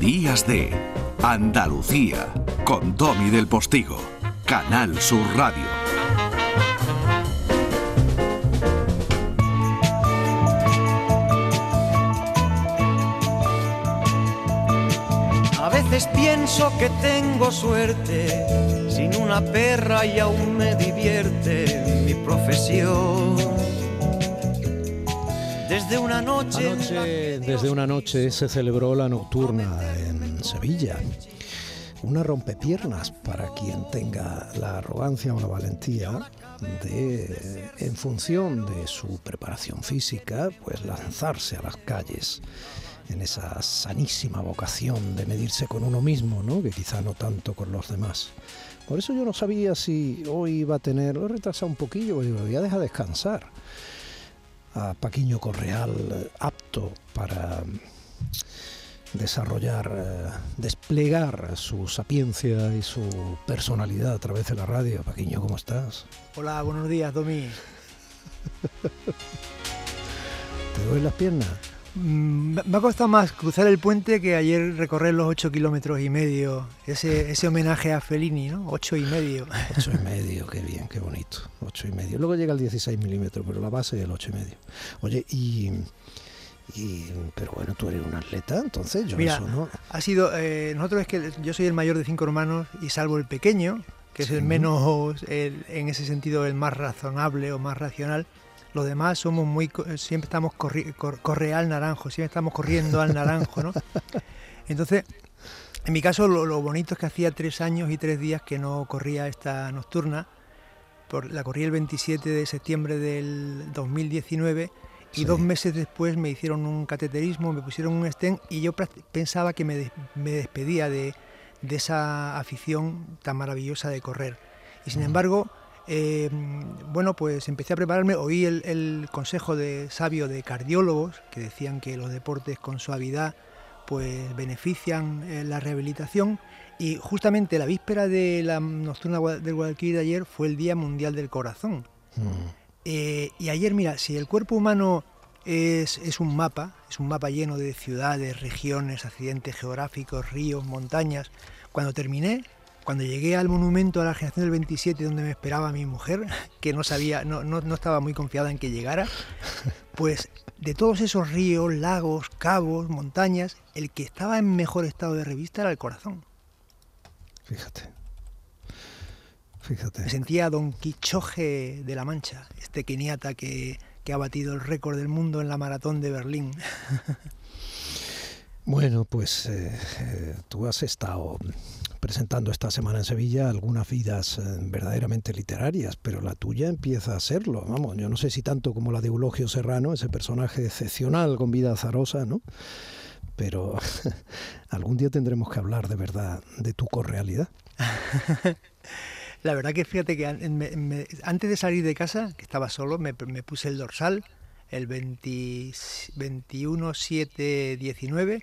Días de Andalucía con Tommy del Postigo, Canal Sur Radio. A veces pienso que tengo suerte, sin una perra y aún me divierte mi profesión. Desde una noche, Anoche, desde una noche se celebró la nocturna en Sevilla. Una rompepiernas para quien tenga la arrogancia o la valentía de, en función de su preparación física, pues lanzarse a las calles en esa sanísima vocación de medirse con uno mismo, ¿no? que quizá no tanto con los demás. Por eso yo no sabía si hoy iba a tener, lo he retrasado un poquillo, porque lo voy a dejar descansar a Paquiño Correal eh, apto para desarrollar, eh, desplegar su sapiencia y su personalidad a través de la radio. Paquiño, ¿cómo estás? Hola, buenos días, Domi. ¿Te duelen las piernas? Mm, Me ha costado más cruzar el puente que ayer recorrer los 8 kilómetros y medio. Ese, ese homenaje a Fellini, ¿no? 8 y medio. Ocho y medio, qué bien, qué bonito. Ocho y medio. Luego llega el 16 milímetros, pero la base es el ocho y medio. Oye, y, y- pero bueno, tú eres un atleta, entonces yo Mira, eso no. Ha sido. eh, nosotros es que yo soy el mayor de cinco hermanos y salvo el pequeño, que es el menos, el- en ese sentido, el más razonable o más racional. Los demás somos muy. co- Siempre estamos corri- cor- corre al naranjo, siempre estamos corriendo al naranjo, ¿no? Entonces, en mi caso, lo, lo bonito es que hacía tres años y tres días que no corría esta nocturna. Por, la corrí el 27 de septiembre del 2019 y Sí. dos meses después me hicieron un cateterismo, me pusieron un stent y yo pensaba que me, des- me despedía de, de esa afición tan maravillosa de correr. Y sin embargo, eh, bueno, pues empecé a prepararme, oí el, el consejo de sabio de cardiólogos que decían que los deportes con suavidad pues benefician eh, la rehabilitación y justamente la víspera de la nocturna del Guadalquivir de ayer fue el Día Mundial del Corazón. Mm, Eh, y ayer, mira, si el cuerpo humano es, es un mapa, es un mapa lleno de ciudades, regiones, accidentes geográficos, ríos, montañas, cuando terminé, cuando llegué al monumento a la generación del 27 donde me esperaba mi mujer, que no sabía, no, no, no estaba muy confiada en que llegara, pues de todos esos ríos, lagos, cabos, montañas, el que estaba en mejor estado de revista era el corazón. fíjate. Fíjate. Me sentía Don Quichoje de la Mancha, este keniata que, que ha batido el récord del mundo en la maratón de Berlín. Bueno, pues eh, eh, tú has estado presentando esta semana en Sevilla algunas vidas eh, verdaderamente literarias, pero la tuya empieza a serlo. Vamos, yo no sé si tanto como la de Eulogio Serrano, ese personaje excepcional con vida azarosa, ¿no? Pero algún día tendremos que hablar de verdad de tu correalidad. La verdad que fíjate que antes de salir de casa, que estaba solo, me, puse el dorsal, el 20 21, 7, 19,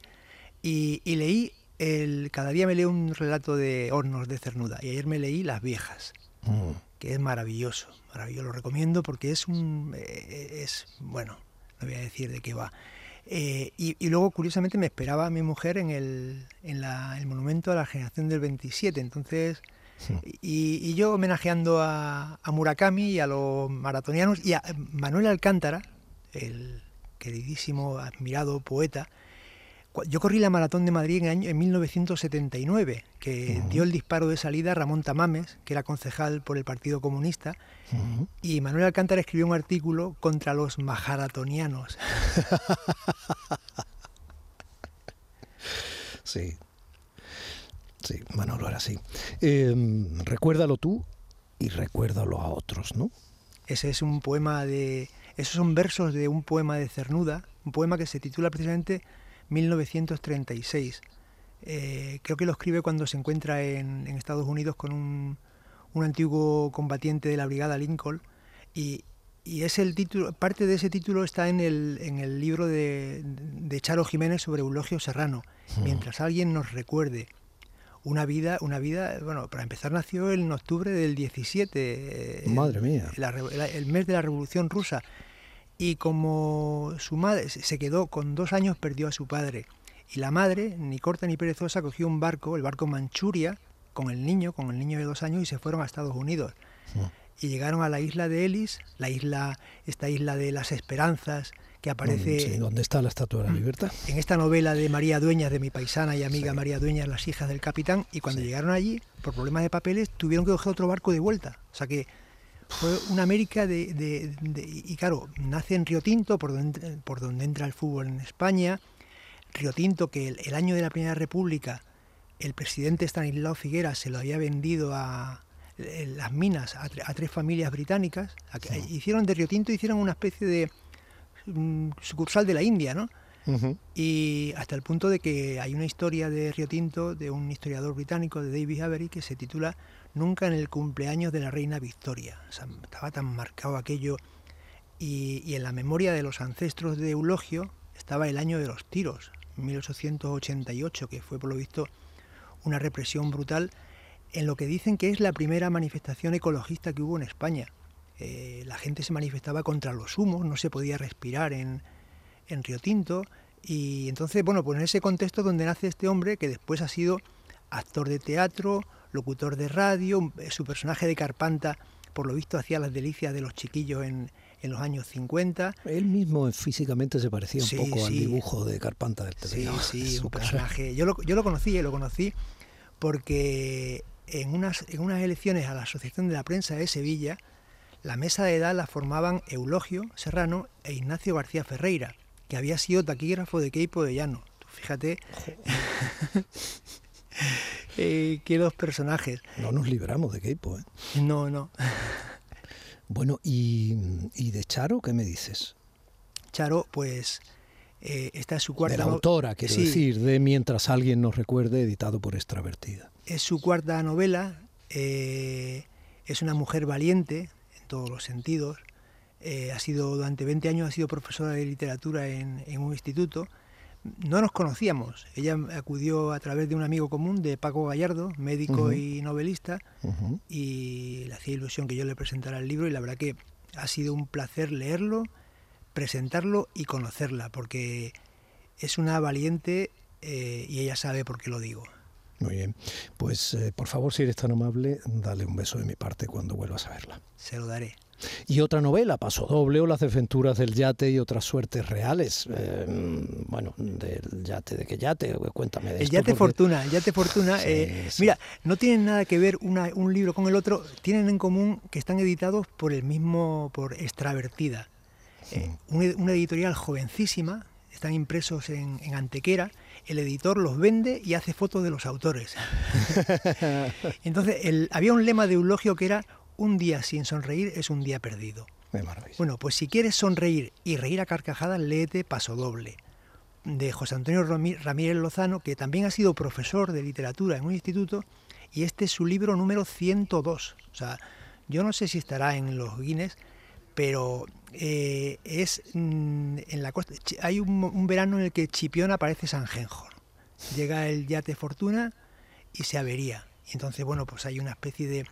y, y leí, el, cada día me leo un relato de Hornos de Cernuda, y ayer me leí Las Viejas. Mm. que es maravilloso, maravilloso, lo recomiendo porque es un, eh, es, bueno, no voy a decir de qué va. Eh, y, y luego, curiosamente, me esperaba a mi mujer en el, en la- el monumento a la generación del 27, entonces, y, y yo homenajeando a, a Murakami y a los maratonianos y a Manuel Alcántara, el queridísimo, admirado poeta, yo corrí la maratón de Madrid en, el año, en 1979, que dio el disparo de salida a Ramón Tamames, que era concejal por el Partido Comunista, y Manuel Alcántara escribió un artículo contra los majaratonianos. Sí. Sí, Manolo era así. Eh, recuérdalo tú y recuérdalo a otros, ¿no? Ese es un poema de. Esos son versos de un poema de Cernuda, un poema que se titula precisamente 1936. Eh, creo que lo escribe cuando se encuentra en, en Estados Unidos con un, un antiguo combatiente de la Brigada Lincoln y, y es el título, parte de ese título está en el, en el libro de, de Charo Jiménez sobre Eulogio Serrano. Mientras alguien nos recuerde una vida, una vida, bueno, para empezar nació en octubre del 17. eh, Madre mía. la revo- la- el mes de la Revolución Rusa. Y como su madre se quedó con dos años, perdió a su padre. Y la madre, ni corta ni perezosa, cogió un barco, el barco Manchuria, con el niño, con el niño de dos años, y se fueron a Estados Unidos. Y llegaron a la isla de Ellis, la isla, esta isla de las esperanzas, que aparece... Sí, ¿Dónde está la Estatua de la Libertad? En esta novela de María Dueñas, de mi paisana y amiga María Dueñas, Las hijas del capitán, y cuando llegaron allí, por problemas de papeles, tuvieron que coger otro barco de vuelta. O sea que fue una América de... y claro, nace en Río Tinto, por donde, por donde entra el fútbol en España. Río Tinto, que el, el año de la Primera República el presidente Stanislao Figuera se lo había vendido a las minas a, tres familias británicas. Hicieron de Río Tinto, hicieron una especie de mm, sucursal de la India, ¿no? Y hasta el punto de que hay una historia de Río Tinto de un historiador británico, de David Avery, que se titula Nunca en el cumpleaños de la reina Victoria. estaba tan marcado aquello. Y, en la memoria de los ancestros de Eulogio estaba el año de los tiros, 1888, que fue por lo visto una represión brutal en lo que dicen que es la primera manifestación ecologista que hubo en España. Eh, la gente se manifestaba contra los humos, no se podía respirar en, en Río Tinto. Y entonces, bueno, pues en ese contexto donde nace este hombre, que después ha sido actor de teatro, locutor de radio, eh, su personaje de Carpanta, por lo visto, hacía las delicias de los chiquillos en, en los años 50. Él mismo físicamente se parecía un poco al dibujo de Carpanta del TV. Sí, sí, un personaje. Yo lo, yo lo conocí, lo conocí porque en unas, en unas elecciones a la Asociación de la Prensa de Sevilla, la mesa de edad la formaban Eulogio Serrano e Ignacio García Ferreira, que había sido taquígrafo de Queipo de Llano. fíjate eh, qué dos personajes. No nos libramos de Queipo, ¿eh? No, no. bueno, ¿y, ¿y de Charo qué me dices? Charo, pues eh, esta es su cuarta de la autora, quiero decir, de Mientras alguien nos recuerde, editado por Extravertida. Es su cuarta novela, eh, es una mujer valiente en todos los sentidos, eh, ha sido durante 20 años ha sido profesora de literatura en, un instituto. No nos conocíamos, ella acudió a través de un amigo común de Paco Gallardo, médico y novelista, y le hacía ilusión que yo le presentara el libro y la verdad que ha sido un placer leerlo presentarlo y conocerla, porque es una valiente eh, y ella sabe por qué lo digo. Muy bien, pues eh, por favor, si eres tan amable, dale un beso de mi parte cuando vuelvas a verla. Se lo daré. Y otra novela, Paso Doble o Las desventuras del yate y otras suertes reales. Eh, bueno, del yate, ¿de qué yate? Cuéntame de El yate Fortuna, el yate Fortuna. Mira, no tienen nada que ver un libro con el otro, tienen en común que están editados por el mismo, por Extravertida. Eh, una, editorial jovencísima, están impresos en, Antequera, el editor los vende y hace fotos de los autores. Entonces, había un lema de Eulogio que era, un día sin sonreír es un día perdido. Bueno, pues si quieres sonreír y reír a carcajadas, léete Paso Doble, de José Antonio Ramírez Lozano, que también ha sido profesor de literatura en un instituto, y este es su libro número 102. O sea, yo no sé si estará en los Guinness, pero eh, es mm, en la costa. Hay un, verano en el que Chipiona parece San Genjo. Llega el yate Fortuna y se avería. Y entonces, bueno, pues hay una especie de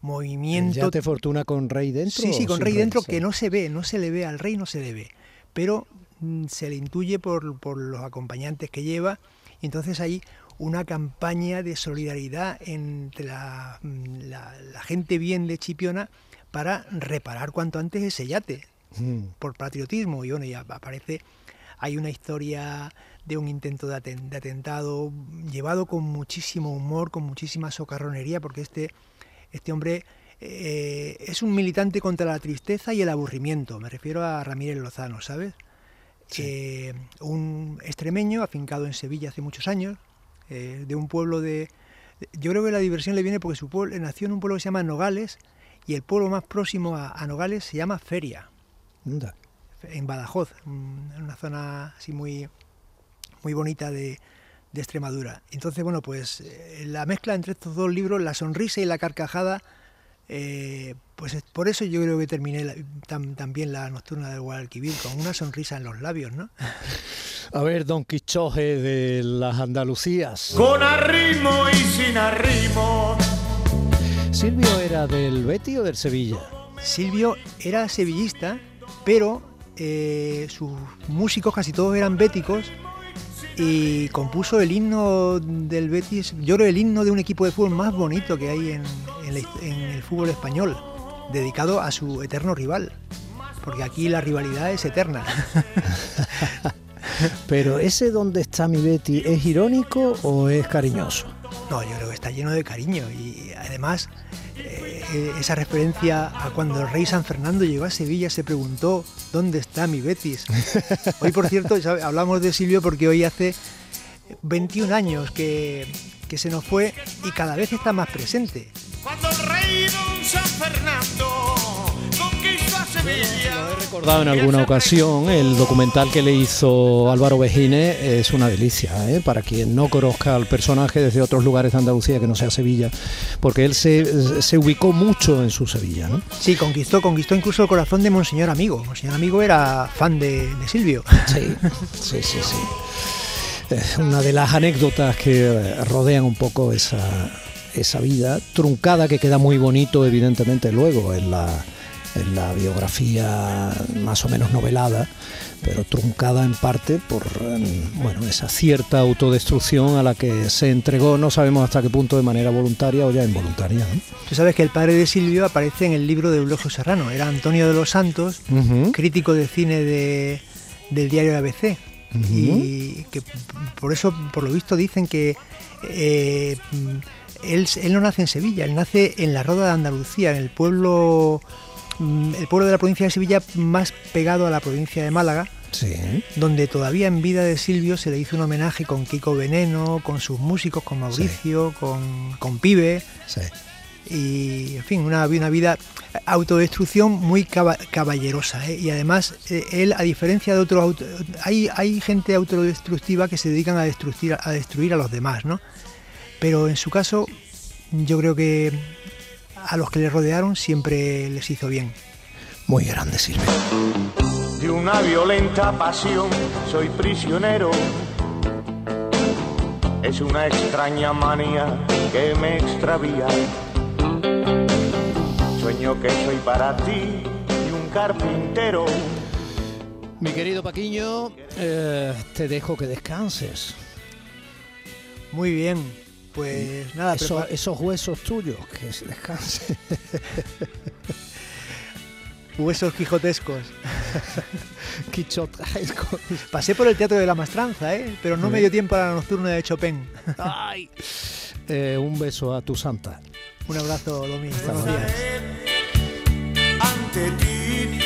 movimiento. ¿El yate Fortuna con rey dentro? Sí, sí, con rey dentro que no se ve, no se le ve, al rey no se le ve. Pero mm, se le intuye por, los acompañantes que lleva. Y entonces hay una campaña de solidaridad entre la, mm, la gente bien de Chipiona para reparar cuanto antes ese yate, mm. por patriotismo. Y bueno, ya aparece, hay una historia de un intento de, atentado llevado con muchísimo humor, con muchísima socarronería, porque este, este hombre eh, es un militante contra la tristeza y el aburrimiento. Me refiero a Ramírez Lozano, ¿sabes? Eh, un extremeño afincado en Sevilla hace muchos años, eh, de un pueblo de... Yo creo que la diversión le viene porque su pueblo nació en un pueblo que se llama Nogales, y el pueblo más próximo a, Nogales se llama Feria, en Badajoz, en una zona así muy, muy bonita de, Extremadura. Entonces, bueno, pues eh, la mezcla entre estos dos libros, la sonrisa y la carcajada, eh, pues por eso yo creo que terminé también la nocturna del Guadalquivir con una sonrisa en los labios, ¿no? A ver, Don Quichoje de las Andalucías. Con arrimo y sin arrimo ¿Silvio era del Betty o del Sevilla? Silvio era sevillista, pero eh, sus músicos casi todos eran béticos y compuso el himno del Betis, yo creo el himno de un equipo de fútbol más bonito que hay en, el fútbol español, dedicado a su eterno rival, porque aquí la rivalidad es eterna. Pero ese donde está mi Betty, ¿es irónico o es cariñoso? No, yo creo que está lleno de cariño y además eh, esa referencia a cuando el rey San Fernando llegó a Sevilla se preguntó ¿dónde está mi Betis? Hoy, por cierto, hablamos de Silvio porque hoy hace 21 años que, que se nos fue y cada vez está más presente. Cuando el rey San Fernando lo he recordado en alguna ocasión, el documental que le hizo Álvaro Vejine es una delicia, ¿eh? para quien no conozca al personaje desde otros lugares de Andalucía que no sea Sevilla, porque él se, se ubicó mucho en su Sevilla. ¿no? Sí, conquistó, conquistó incluso el corazón de Monseñor Amigo. Monseñor Amigo era fan de, Silvio. Sí, sí, sí, sí. una de las anécdotas que rodean un poco esa, esa vida, truncada que queda muy bonito evidentemente luego en la en la biografía más o menos novelada, pero truncada en parte por em, bueno, esa cierta autodestrucción a la que se entregó, no sabemos hasta qué punto de manera voluntaria o ya involuntaria. Tú sabes que el padre de Silvio aparece en el libro de Eulogio Serrano, era Antonio de los Santos, crítico de cine de, del diario ABC. Y que por eso, por lo visto, dicen que eh, él, él, no nace en Sevilla, él nace en la Roda de Andalucía, en el pueblo Mm, el pueblo de la provincia de Sevilla más pegado a la provincia de Málaga, donde todavía en vida de Silvio se le hizo un homenaje con Kiko Veneno, con sus músicos, con Mauricio, con, con, Pibe. Y, en fin, una, una vida autodestrucción muy caballerosa. ¿eh? Y además, eh, él, a diferencia de otros... Hay, hay gente autodestructiva que se dedican a destruir, a destruir a los demás, ¿no? Pero en su caso, yo creo que a los que le rodearon siempre les hizo bien. Muy grande, Silvio. De una violenta pasión soy prisionero. Es una extraña manía que me extravía. Sueño que soy para ti y un carpintero. Mi querido Paquiño, eh, te dejo que descanses. Muy bien. Pues nada, esos huesos tuyos, que se descansen. huesos quijotescos. Quichotescos. Pasé por el Teatro de la Mastranza, ¿eh? pero no me dio tiempo a la nocturna de Chopin. Ay. Eh, un beso a tu santa. Un abrazo, Domi. Buenos días. Ante ti,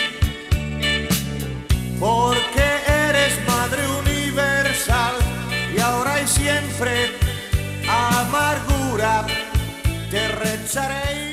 porque eres Madre Universal y ahora y siempre amargura, terrezzarei.